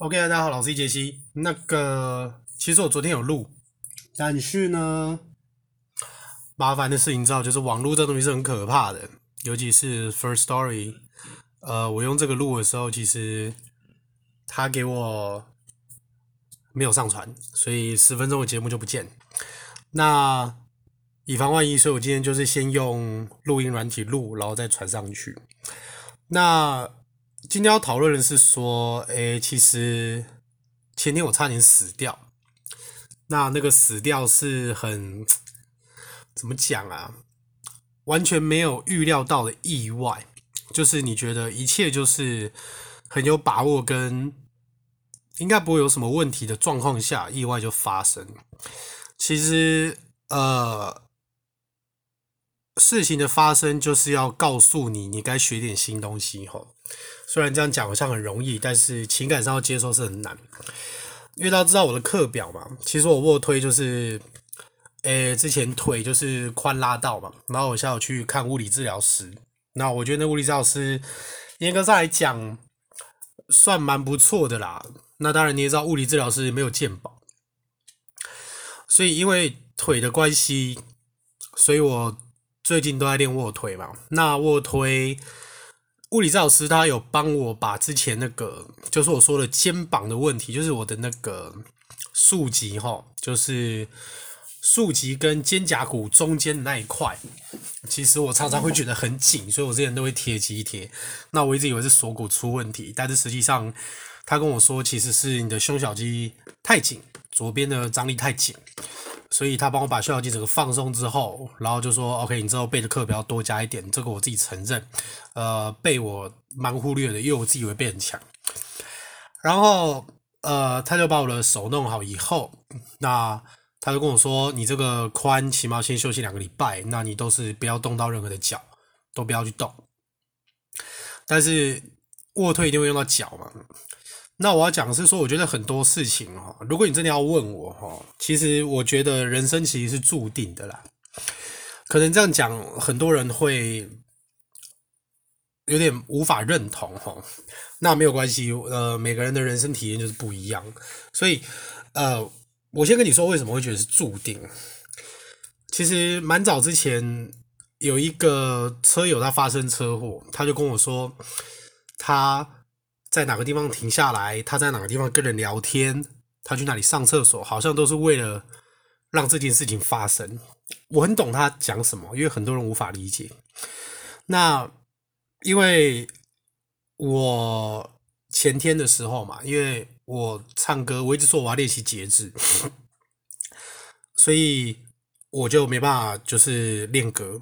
OK，大家好，老师杰西。那个，其实我昨天有录，但是呢，麻烦的事情知道，就是网络这东西是很可怕的，尤其是 First Story。呃，我用这个录的时候，其实他给我没有上传，所以十分钟的节目就不见。那以防万一，所以我今天就是先用录音软体录，然后再传上去。那。今天要讨论的是说，诶，其实前天我差点死掉。那那个死掉是很怎么讲啊？完全没有预料到的意外，就是你觉得一切就是很有把握跟应该不会有什么问题的状况下，意外就发生。其实，呃，事情的发生就是要告诉你，你该学点新东西，吼。虽然这样讲好像很容易，但是情感上要接受是很难。因为大家知道我的课表嘛，其实我卧推就是，诶、之前腿就是髋拉到嘛，然后我下午去看物理治疗师。那我觉得那物理治疗师严格上来讲算蛮不错的啦。那当然你也知道物理治疗师没有健保，所以因为腿的关系，所以我最近都在练卧推嘛。那卧推。物理治疗师他有帮我把之前那个，就是我说的肩膀的问题，就是我的那个竖脊哈，就是竖脊跟肩胛骨中间的那一块，其实我常常会觉得很紧，所以我之前都会贴肌贴。那我一直以为是锁骨出问题，但是实际上他跟我说，其实是你的胸小肌太紧，左边的张力太紧。所以他帮我把胸小肌整个放松之后，然后就说：“OK，你之后背的课表要多加一点。”这个我自己承认，呃，背我蛮忽略的，因为我自己以为背很强。然后呃，他就把我的手弄好以后，那他就跟我说：“你这个髋起码先休息两个礼拜，那你都是不要动到任何的脚，都不要去动。但是卧推一定会用到脚嘛。”那我要讲是说，我觉得很多事情哈，如果你真的要问我哈，其实我觉得人生其实是注定的啦。可能这样讲，很多人会有点无法认同哈。那没有关系，呃，每个人的人生体验就是不一样。所以，呃，我先跟你说为什么会觉得是注定。其实蛮早之前有一个车友他发生车祸，他就跟我说他。在哪个地方停下来？他在哪个地方跟人聊天？他去哪里上厕所？好像都是为了让这件事情发生。我很懂他讲什么，因为很多人无法理解。那因为我前天的时候嘛，因为我唱歌，我一直说我要练习节制，所以我就没办法就是练歌。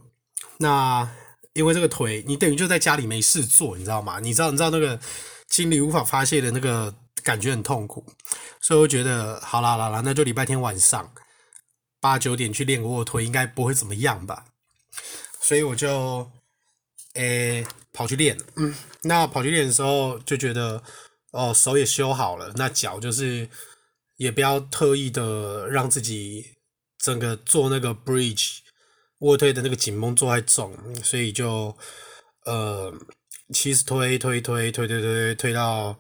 那因为这个腿，你等于就在家里没事做，你知道吗？你知道，你知道那个。心里无法发泄的那个感觉很痛苦，所以我觉得好啦好啦，那就礼拜天晚上八九点去练个卧推，应该不会怎么样吧？所以我就诶、跑去练，嗯，那跑去练的时候就觉得哦手也修好了，那脚就是也不要特意的让自己整个做那个 bridge 卧推的那个紧绷做太重，所以就呃。其实推推推推推推推到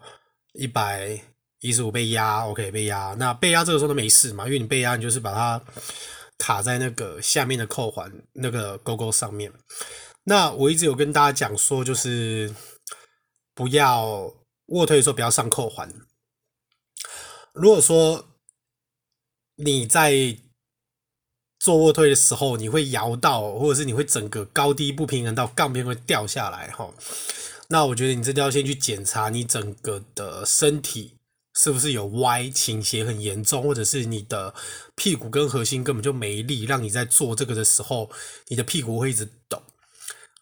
一百一十五被压，OK 被压。那被压这个时候都没事嘛，因为你被压，你就是把它卡在那个下面的扣环那个勾勾上面。那我一直有跟大家讲说，就是不要卧推的时候不要上扣环。如果说你在做卧推的时候，你会摇到，或者是你会整个高低不平衡到杠片会掉下来，哈。那我觉得你真的要先去检查你整个的身体是不是有歪倾斜很严重，或者是你的屁股跟核心根本就没力，让你在做这个的时候，你的屁股会一直抖，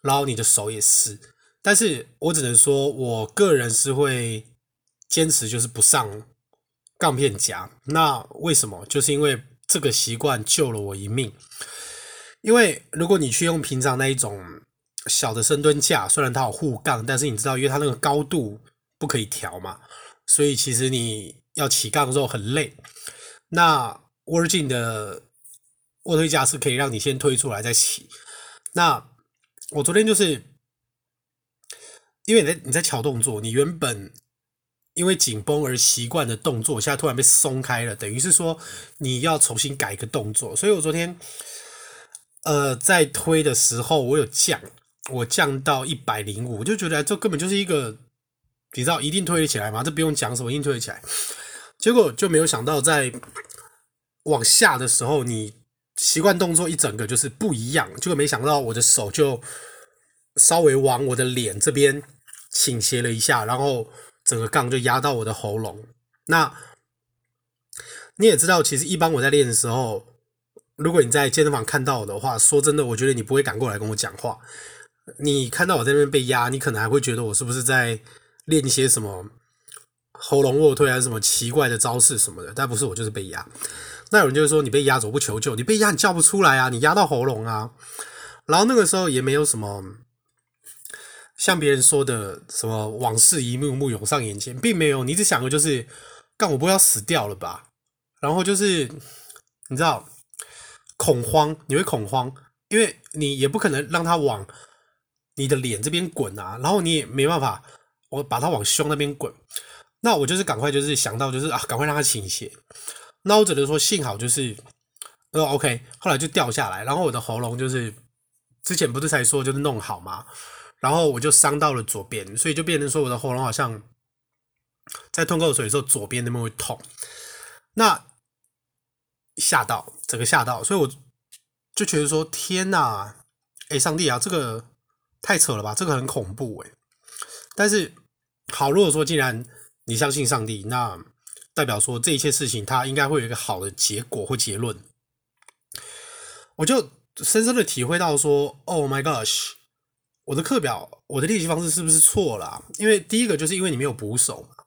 然后你的手也是。但是我只能说，我个人是会坚持就是不上杠片夹。那为什么？就是因为。这个习惯救了我一命，因为如果你去用平常那一种小的深蹲架，虽然它有护杠，但是你知道，因为它那个高度不可以调嘛，所以其实你要起杠的时候很累。那 Virgin 的卧推架是可以让你先推出来再起。那我昨天就是因为你在你在桥动作，你原本因为紧绷而习惯的动作，现在突然被松开了，等于是说你要重新改一个动作。所以我昨天，呃，在推的时候，我有降，我降到一百零五，就觉得这根本就是一个，你知道一定推得起来吗？这不用讲什么，一定推得起来。结果就没有想到在往下的时候，你习惯动作一整个就是不一样，结果没想到我的手就稍微往我的脸这边倾斜了一下，然后。整个杠就压到我的喉咙。那你也知道，其实一般我在练的时候，如果你在健身房看到我的话，说真的，我觉得你不会赶过来跟我讲话。你看到我在那边被压，你可能还会觉得我是不是在练一些什么喉咙卧推还是什么奇怪的招式什么的。但不是，我就是被压。那有人就是说，你被压走不求救，你被压你叫不出来啊，你压到喉咙啊。然后那个时候也没有什么。像别人说的什么往事一幕幕涌上眼前，并没有，你只想的就是，干我不要死掉了吧？然后就是你知道恐慌，你会恐慌，因为你也不可能让他往你的脸这边滚啊，然后你也没办法，我把他往胸那边滚，那我就是赶快就是想到就是啊，赶快让他倾斜。那我只能说幸好就是呃 OK，后来就掉下来，然后我的喉咙就是之前不是才说就是弄好吗？然后我就伤到了左边，所以就变成说我的喉咙好像在吞口水的时候，左边那边会痛。那吓到，整个吓到，所以我就觉得说：天哪！哎，上帝啊，这个太扯了吧，这个很恐怖哎。但是好，如果说既然你相信上帝，那代表说这一切事情它应该会有一个好的结果或结论。我就深深的体会到说：Oh my gosh！我的课表，我的练习方式是不是错了？因为第一个就是因为你没有捕手嘛，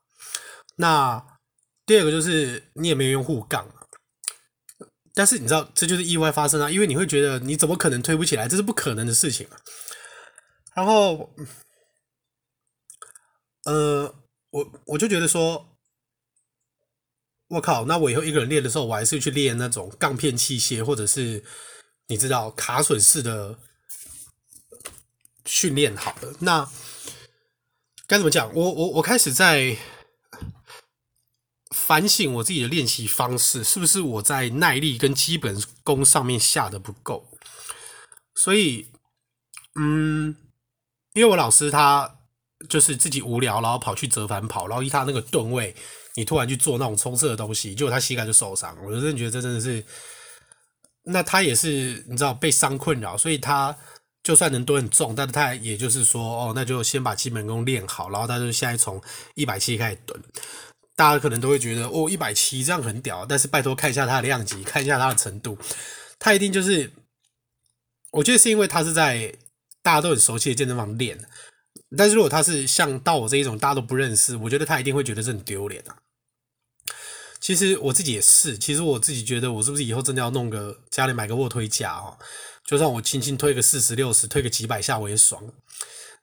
那第二个就是你也没有用护杠，但是你知道这就是意外发生啊，因为你会觉得你怎么可能推不起来，这是不可能的事情。然后，呃，我我就觉得说，我靠，那我以后一个人练的时候，我还是去练那种杠片器械，或者是你知道卡榫式的。训练好了，那该怎么讲？我我我开始在反省我自己的练习方式，是不是我在耐力跟基本功上面下的不够？所以，嗯，因为我老师他就是自己无聊，然后跑去折返跑，然后依他那个吨位，你突然去做那种冲刺的东西，结果他膝盖就受伤。我真的觉得这真的是，那他也是你知道被伤困扰，所以他。就算能蹲很重，但是他也就是说，哦，那就先把基本功练好，然后他就现在从一百七开始蹲。大家可能都会觉得，哦，一百七这样很屌，但是拜托看一下他的量级，看一下他的程度，他一定就是，我觉得是因为他是在大家都很熟悉的健身房练，但是如果他是像到我这一种大家都不认识，我觉得他一定会觉得这很丢脸啊。其实我自己也是，其实我自己觉得，我是不是以后真的要弄个家里买个卧推架哦？就算我轻轻推个四十六十，推个几百下我也爽，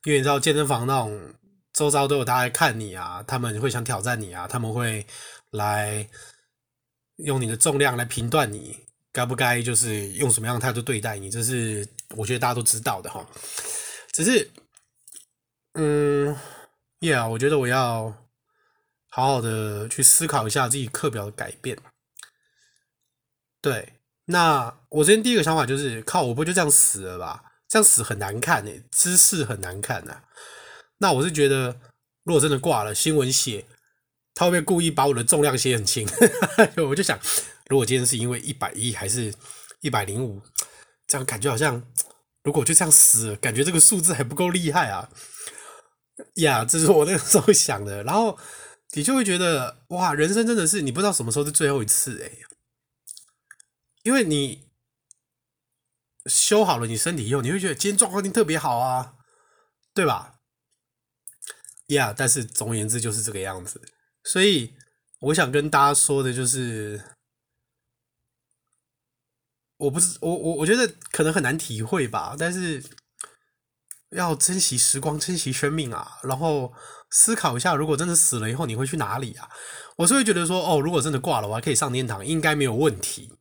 因为你知道健身房那种周遭都有大家来看你啊，他们会想挑战你啊，他们会来用你的重量来评断你该不该，就是用什么样的态度对待你，这是我觉得大家都知道的哈。只是，嗯，Yeah，我觉得我要好好的去思考一下自己课表的改变，对。那我今天第一个想法就是，靠，我不就这样死了吧？这样死很难看诶、姿势很难看呐、啊。那我是觉得，如果真的挂了，新闻写，他会不会故意把我的重量写很轻？我就想，如果今天是因为一百一还是一百零五，这样感觉好像，如果就这样死了，感觉这个数字还不够厉害啊。呀，这是我那个时候想的。然后你就会觉得，哇，人生真的是你不知道什么时候是最后一次诶、欸。因为你修好了你身体以后，你会觉得今天状况一定特别好啊，对吧？Yeah，但是总而言之就是这个样子。所以我想跟大家说的就是，我不是我我我觉得可能很难体会吧，但是要珍惜时光，珍惜生命啊，然后思考一下，如果真的死了以后，你会去哪里啊？我是会觉得说，哦，如果真的挂了，我还可以上天堂，应该没有问题。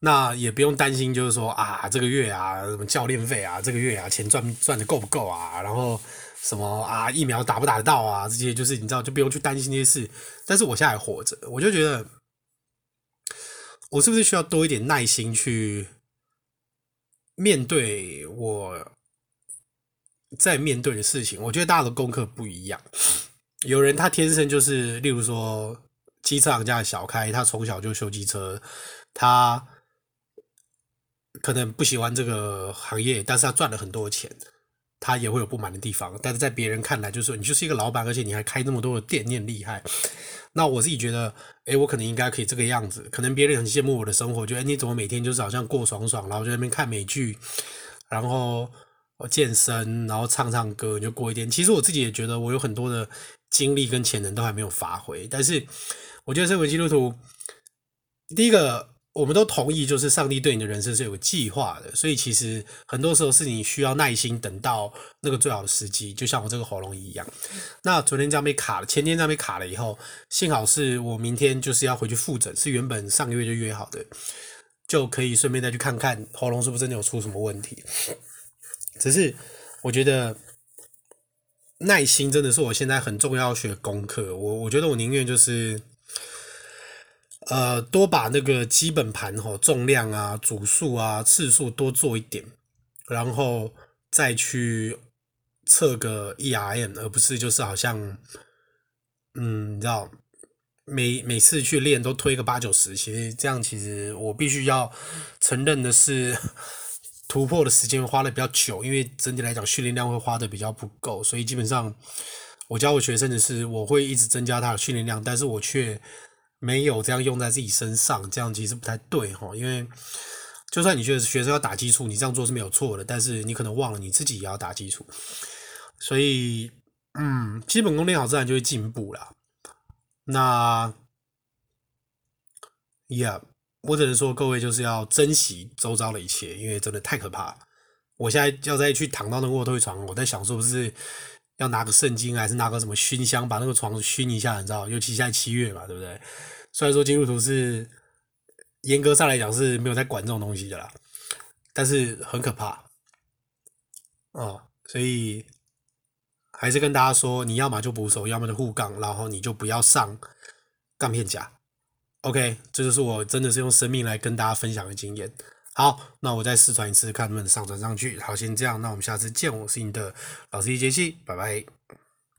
那也不用担心，就是说啊，这个月啊，什么教练费啊，这个月啊，钱赚赚的够不够啊？然后什么啊疫苗打不打得到啊，这些就是你知道就不用去担心这些事。但是我现在还活着，我就觉得我是不是需要多一点耐心去面对我在面对的事情？我觉得大家的功课不一样，有人他天生就是，例如说机车行家的小开，他从小就修机车，他。可能不喜欢这个行业，但是他赚了很多钱，他也会有不满的地方。但是在别人看来，就是说你就是一个老板，而且你还开那么多的店，你很厉害。那我自己觉得，诶，我可能应该可以这个样子。可能别人很羡慕我的生活，觉得你怎么每天就是好像过爽爽，然后在那边看美剧，然后健身，然后唱唱歌，你就过一天。其实我自己也觉得，我有很多的精力跟潜能都还没有发挥。但是我觉得身为基督徒，第一个。我们都同意，就是上帝对你的人生是有个计划的，所以其实很多时候是你需要耐心等到那个最好的时机，就像我这个喉咙一样。那昨天这样被卡了，前天这样被卡了以后，幸好是我明天就是要回去复诊，是原本上个月就约好的，就可以顺便再去看看喉咙是不是真的有出什么问题。只是我觉得耐心真的是我现在很重要学功课。我我觉得我宁愿就是。呃，多把那个基本盘吼，重量啊、组数啊、次数多做一点，然后再去测个 ERM，而不是就是好像，嗯，你知道，每每次去练都推个八九十，其实这样其实我必须要承认的是，突破的时间花的比较久，因为整体来讲训练量会花的比较不够，所以基本上我教我学生的是，我会一直增加他的训练量，但是我却。没有这样用在自己身上，这样其实不太对哈。因为就算你觉得学生要打基础，你这样做是没有错的，但是你可能忘了你自己也要打基础。所以，嗯，基本功练好，自然就会进步了。那，Yeah，我只能说各位就是要珍惜周遭的一切，因为真的太可怕。我现在要再去躺到那个卧推床，我在想是，不是要拿个圣经，还是拿个什么熏香，把那个床熏一下，你知道？尤其现在七月嘛，对不对？虽然说基督徒是严格上来讲是没有在管这种东西的啦，但是很可怕哦，所以还是跟大家说，你要么就捕手，要么就护杠，然后你就不要上杠片夹。OK，这就是我真的是用生命来跟大家分享的经验。好，那我再试传一次，看能不能上传上去。好，先这样，那我们下次见。我是你的老司机杰西，拜拜。